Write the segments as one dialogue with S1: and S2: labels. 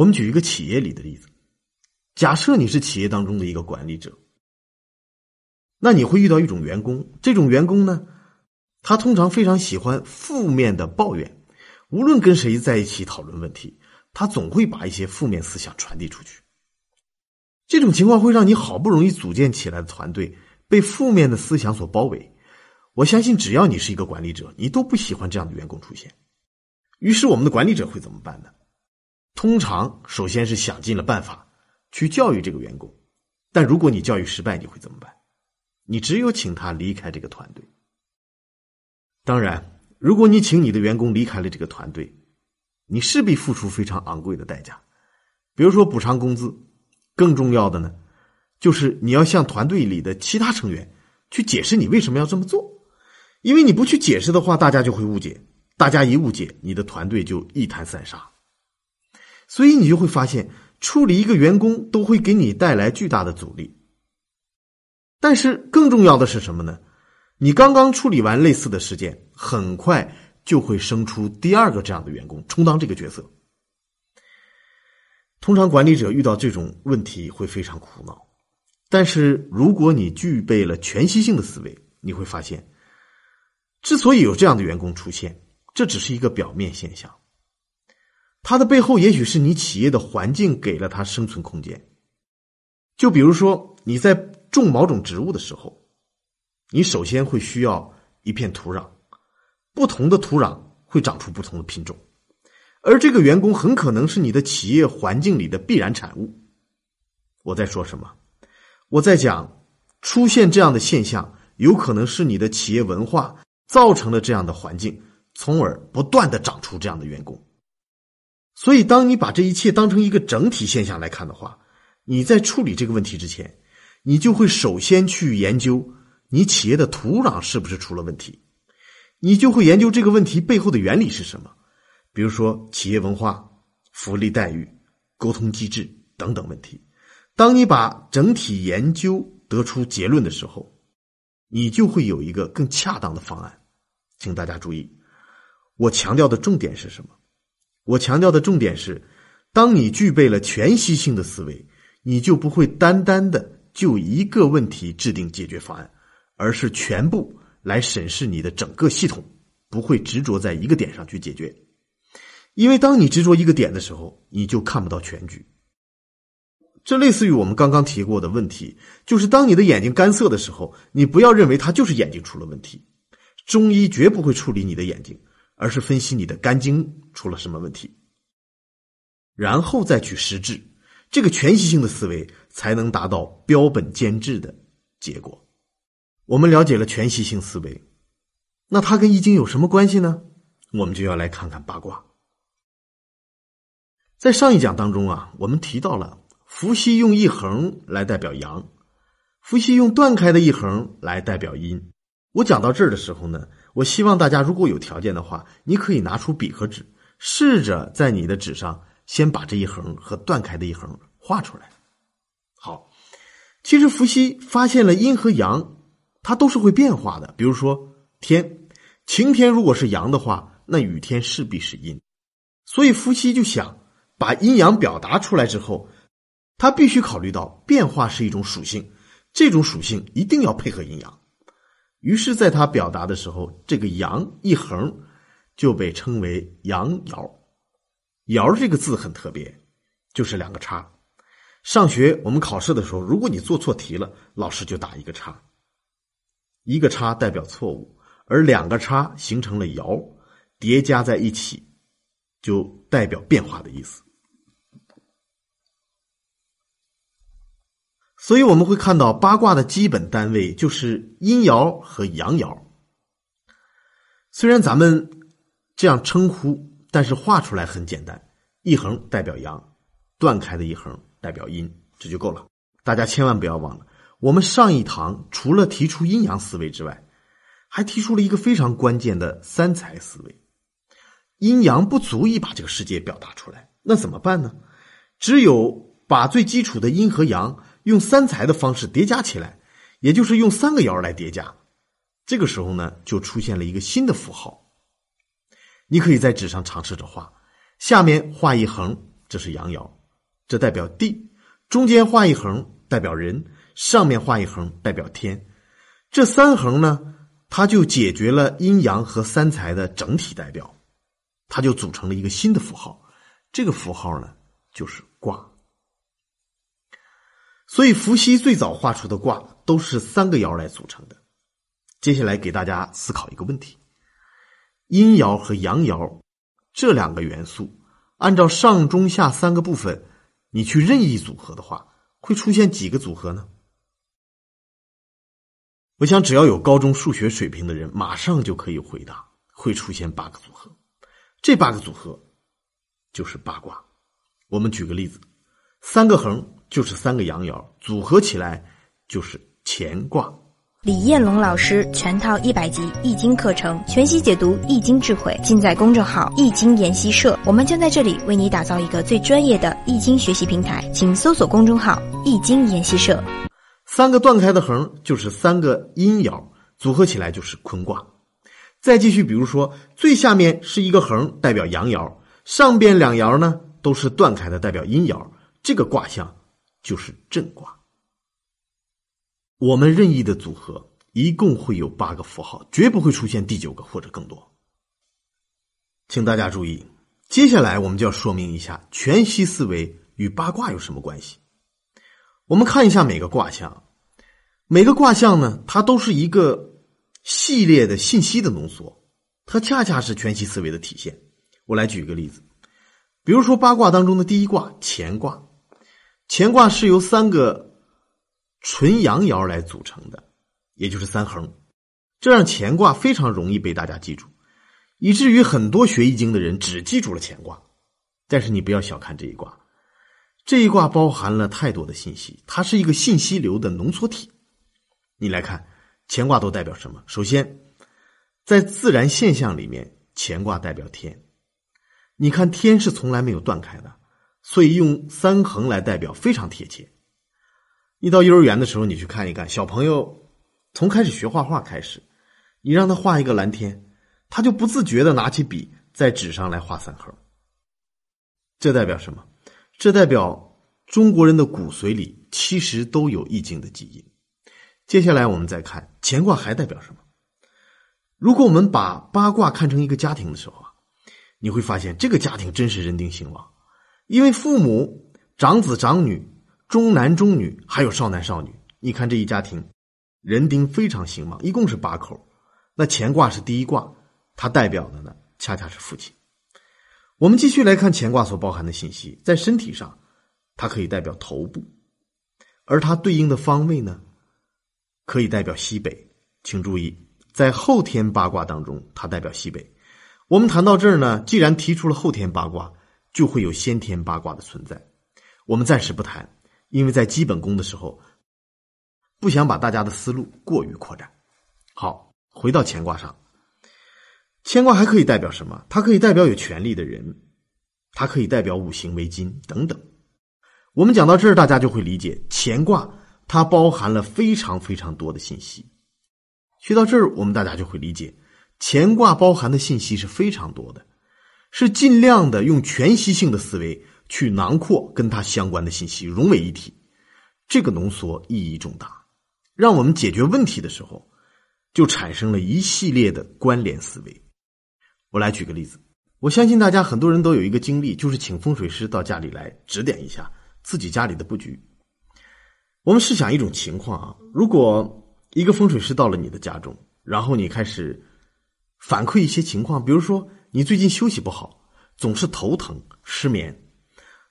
S1: 我们举一个企业里的例子，假设你是企业当中的一个管理者，那你会遇到一种员工，这种员工呢，他通常非常喜欢负面的抱怨，无论跟谁在一起讨论问题，他总会把一些负面思想传递出去。这种情况会让你好不容易组建起来的团队被负面的思想所包围。我相信，只要你是一个管理者，你都不喜欢这样的员工出现。于是，我们的管理者会怎么办呢？通常，首先是想尽了办法去教育这个员工，但如果你教育失败，你会怎么办？你只有请他离开这个团队。当然，如果你请你的员工离开了这个团队，你势必付出非常昂贵的代价，比如说补偿工资。更重要的呢，就是你要向团队里的其他成员去解释你为什么要这么做，因为你不去解释的话，大家就会误解，大家一误解，你的团队就一盘散沙。所以你就会发现，处理一个员工都会给你带来巨大的阻力。但是更重要的是什么呢？你刚刚处理完类似的事件，很快就会生出第二个这样的员工充当这个角色。通常管理者遇到这种问题会非常苦恼，但是如果你具备了全息性的思维，你会发现，之所以有这样的员工出现，这只是一个表面现象。它的背后也许是你企业的环境给了它生存空间。就比如说你在种某种植物的时候，你首先会需要一片土壤，不同的土壤会长出不同的品种，而这个员工很可能是你的企业环境里的必然产物。我在说什么？我在讲出现这样的现象，有可能是你的企业文化造成了这样的环境，从而不断的长出这样的员工。所以，当你把这一切当成一个整体现象来看的话，你在处理这个问题之前，你就会首先去研究你企业的土壤是不是出了问题，你就会研究这个问题背后的原理是什么，比如说企业文化、福利待遇、沟通机制等等问题。当你把整体研究得出结论的时候，你就会有一个更恰当的方案。请大家注意，我强调的重点是什么？我强调的重点是，当你具备了全息性的思维，你就不会单单的就一个问题制定解决方案，而是全部来审视你的整个系统，不会执着在一个点上去解决。因为当你执着一个点的时候，你就看不到全局。这类似于我们刚刚提过的问题，就是当你的眼睛干涩的时候，你不要认为它就是眼睛出了问题，中医绝不会处理你的眼睛。而是分析你的肝经出了什么问题，然后再去实质，这个全息性的思维才能达到标本兼治的结果。我们了解了全息性思维，那它跟易经有什么关系呢？我们就要来看看八卦。在上一讲当中啊，我们提到了伏羲用一横来代表阳，伏羲用断开的一横来代表阴。我讲到这儿的时候呢。我希望大家如果有条件的话，你可以拿出笔和纸，试着在你的纸上先把这一横和断开的一横画出来。好，其实伏羲发现了阴和阳，它都是会变化的。比如说天，晴天如果是阳的话，那雨天势必是阴。所以伏羲就想把阴阳表达出来之后，他必须考虑到变化是一种属性，这种属性一定要配合阴阳。于是，在他表达的时候，这个“阳”一横就被称为“阳爻”。爻这个字很特别，就是两个叉。上学我们考试的时候，如果你做错题了，老师就打一个叉。一个叉代表错误，而两个叉形成了爻，叠加在一起，就代表变化的意思。所以我们会看到八卦的基本单位就是阴爻和阳爻。虽然咱们这样称呼，但是画出来很简单：一横代表阳，断开的一横代表阴，这就够了。大家千万不要忘了，我们上一堂除了提出阴阳思维之外，还提出了一个非常关键的三才思维。阴阳不足以把这个世界表达出来，那怎么办呢？只有把最基础的阴和阳。用三才的方式叠加起来，也就是用三个爻来叠加。这个时候呢，就出现了一个新的符号。你可以在纸上尝试着画，下面画一横，这是阳爻，这代表地；中间画一横代表人，上面画一横代表天。这三横呢，它就解决了阴阳和三才的整体代表，它就组成了一个新的符号。这个符号呢，就是卦。所以伏羲最早画出的卦都是三个爻来组成的。接下来给大家思考一个问题：阴爻和阳爻这两个元素，按照上中下三个部分，你去任意组合的话，会出现几个组合呢？我想，只要有高中数学水平的人，马上就可以回答，会出现八个组合。这八个组合就是八卦。我们举个例子，三个横。就是三个阳爻组合起来就是乾卦。
S2: 李彦龙老师全套一百集易经课程，全息解读易经智慧，尽在公众号易经研习社。我们将在这里为你打造一个最专业的易经学习平台，请搜索公众号易经研习社。
S1: 三个断开的横就是三个阴爻，组合起来就是坤卦。再继续，比如说最下面是一个横，代表阳爻，上边两爻呢都是断开的，代表阴爻，这个卦象。就是震卦。我们任意的组合一共会有八个符号，绝不会出现第九个或者更多。请大家注意，接下来我们就要说明一下全息思维与八卦有什么关系。我们看一下每个卦象，每个卦象呢，它都是一个系列的信息的浓缩，它恰恰是全息思维的体现。我来举一个例子，比如说八卦当中的第一卦乾卦。乾卦是由三个纯阳爻来组成的，也就是三横，这让乾卦非常容易被大家记住，以至于很多学易经的人只记住了乾卦。但是你不要小看这一卦，这一卦包含了太多的信息，它是一个信息流的浓缩体。你来看乾卦都代表什么？首先，在自然现象里面，乾卦代表天。你看天是从来没有断开的。所以用三横来代表非常贴切。你到幼儿园的时候，你去看一看，小朋友从开始学画画开始，你让他画一个蓝天，他就不自觉的拿起笔在纸上来画三横。这代表什么？这代表中国人的骨髓里其实都有易经的基因。接下来我们再看乾卦还代表什么？如果我们把八卦看成一个家庭的时候啊，你会发现这个家庭真是人丁兴旺。因为父母、长子、长女、中男、中女，还有少男、少女，你看这一家庭，人丁非常兴旺，一共是八口。那乾卦是第一卦，它代表的呢，恰恰是父亲。我们继续来看乾卦所包含的信息，在身体上，它可以代表头部，而它对应的方位呢，可以代表西北。请注意，在后天八卦当中，它代表西北。我们谈到这儿呢，既然提出了后天八卦。就会有先天八卦的存在，我们暂时不谈，因为在基本功的时候，不想把大家的思路过于扩展。好，回到乾卦上，乾卦还可以代表什么？它可以代表有权利的人，它可以代表五行为金等等。我们讲到这儿，大家就会理解乾卦它包含了非常非常多的信息。学到这儿，我们大家就会理解乾卦包含的信息是非常多的。是尽量的用全息性的思维去囊括跟它相关的信息，融为一体。这个浓缩意义重大，让我们解决问题的时候就产生了一系列的关联思维。我来举个例子，我相信大家很多人都有一个经历，就是请风水师到家里来指点一下自己家里的布局。我们试想一种情况啊，如果一个风水师到了你的家中，然后你开始反馈一些情况，比如说。你最近休息不好，总是头疼、失眠。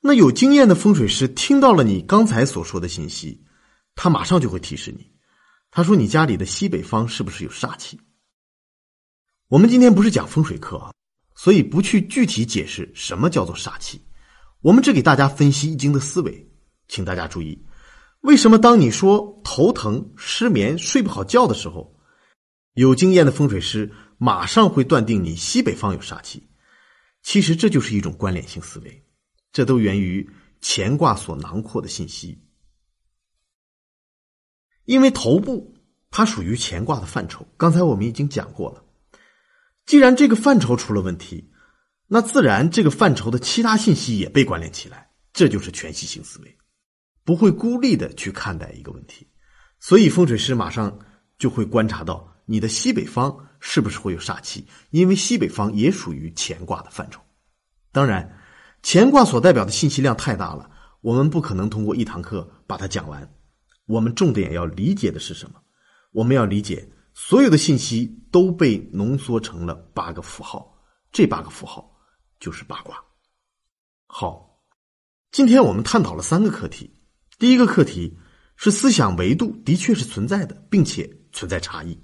S1: 那有经验的风水师听到了你刚才所说的信息，他马上就会提示你。他说：“你家里的西北方是不是有煞气？”我们今天不是讲风水课啊，所以不去具体解释什么叫做煞气。我们只给大家分析易经的思维，请大家注意：为什么当你说头疼、失眠、睡不好觉的时候，有经验的风水师？马上会断定你西北方有煞气，其实这就是一种关联性思维，这都源于乾卦所囊括的信息。因为头部它属于乾卦的范畴，刚才我们已经讲过了。既然这个范畴出了问题，那自然这个范畴的其他信息也被关联起来，这就是全息性思维，不会孤立的去看待一个问题。所以风水师马上就会观察到你的西北方是不是会有煞气，因为西北方也属于乾卦的范畴。当然，乾卦所代表的信息量太大了，我们不可能通过一堂课把它讲完。我们重点要理解的是什么？我们要理解所有的信息都被浓缩成了八个符号，这八个符号就是八卦。好，今天我们探讨了三个课题。第一个课题是思想维度的确是存在的，并且存在差异。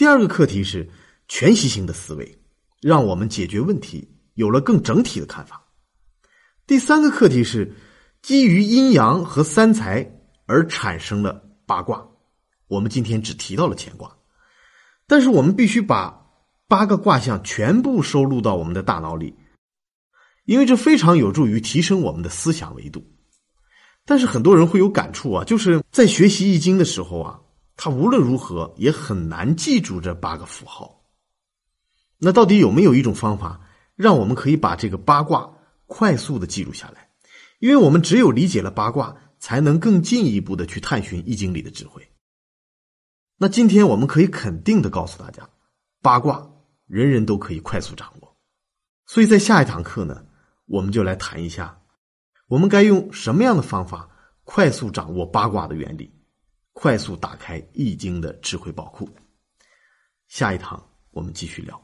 S1: 第二个课题是全息性的思维，让我们解决问题有了更整体的看法。第三个课题是基于阴阳和三才。而产生了八卦，我们今天只提到了乾卦，但是我们必须把八个卦象全部收录到我们的大脑里，因为这非常有助于提升我们的思想维度。但是很多人会有感触啊，就是在学习易经的时候啊，他无论如何也很难记住这八个符号。那到底有没有一种方法，让我们可以把这个八卦快速的记录下来？因为我们只有理解了八卦。才能更进一步的去探寻易经里的智慧。那今天我们可以肯定的告诉大家，八卦人人都可以快速掌握。所以在下一堂课呢，我们就来谈一下，我们该用什么样的方法快速掌握八卦的原理，快速打开易经的智慧宝库。下一堂我们继续聊。